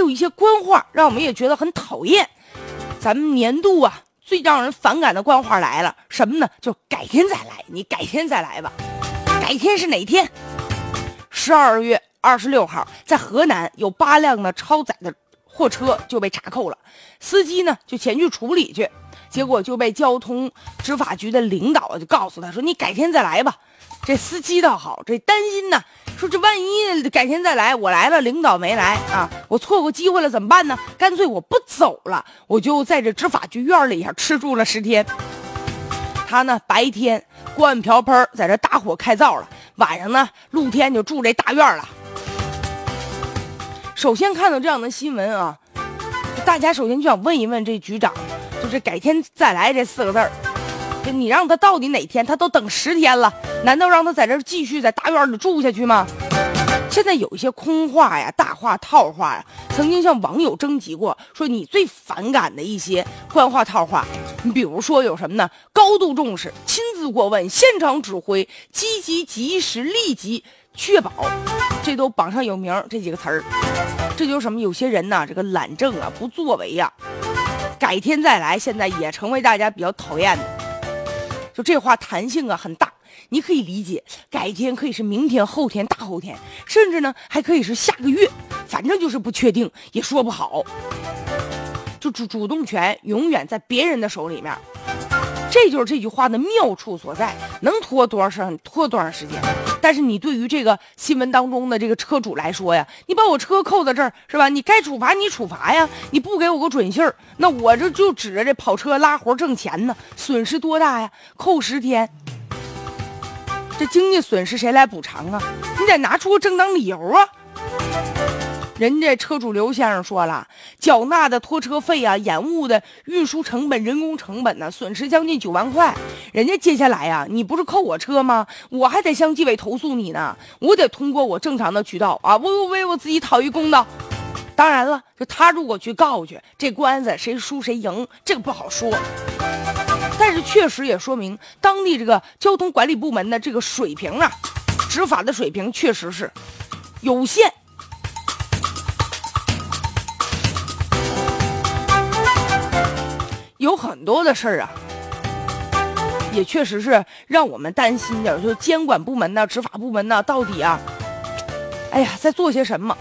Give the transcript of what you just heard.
有一些官话让我们也觉得很讨厌。咱们年度啊最让人反感的官话来了，什么呢？就改天再来，你改天再来吧。改天是哪天？十二月二十六号，在河南有八辆的超载的货车就被查扣了，司机呢就前去处理去，结果就被交通执法局的领导就告诉他说：“你改天再来吧。”这司机倒好，这担心呢，说这万一改天再来，我来了，领导没来啊，我错过机会了怎么办呢？干脆我不走了，我就在这执法局院里下吃住了十天。他呢白天锅碗瓢盆在这打火开灶了，晚上呢露天就住这大院了。首先看到这样的新闻啊，大家首先就想问一问这局长，就是改天再来这四个字儿。你让他到底哪天？他都等十天了，难道让他在这继续在大院里住下去吗？现在有一些空话呀、大话、套话呀，曾经向网友征集过，说你最反感的一些官话套话。你比如说有什么呢？高度重视、亲自过问、现场指挥、积极、及时、立即、确保，这都榜上有名。这几个词儿，这就是什么？有些人呐，这个懒政啊，不作为呀，改天再来，现在也成为大家比较讨厌的。就这话弹性啊很大，你可以理解，改天可以是明天、后天、大后天，甚至呢还可以是下个月，反正就是不确定，也说不好。就主主动权永远在别人的手里面，这就是这句话的妙处所在。能拖多少时间拖多长时间？但是你对于这个新闻当中的这个车主来说呀，你把我车扣在这儿是吧？你该处罚你处罚呀，你不给我个准信儿，那我这就指着这跑车拉活挣钱呢，损失多大呀？扣十天，这经济损失谁来补偿啊？你得拿出个正当理由啊！人家车主刘先生说了，缴纳的拖车费啊，延误的运输成本、人工成本呢，损失将近九万块。人家接下来呀，你不是扣我车吗？我还得向纪委投诉你呢，我得通过我正常的渠道啊，我为我自己讨一公道。当然了，就他如果去告去，这官司谁输谁赢，这个不好说。但是确实也说明当地这个交通管理部门的这个水平啊，执法的水平确实是有限。有很多的事儿啊，也确实是让我们担心点，就监管部门呢、执法部门呢，到底啊，哎呀，在做些什么？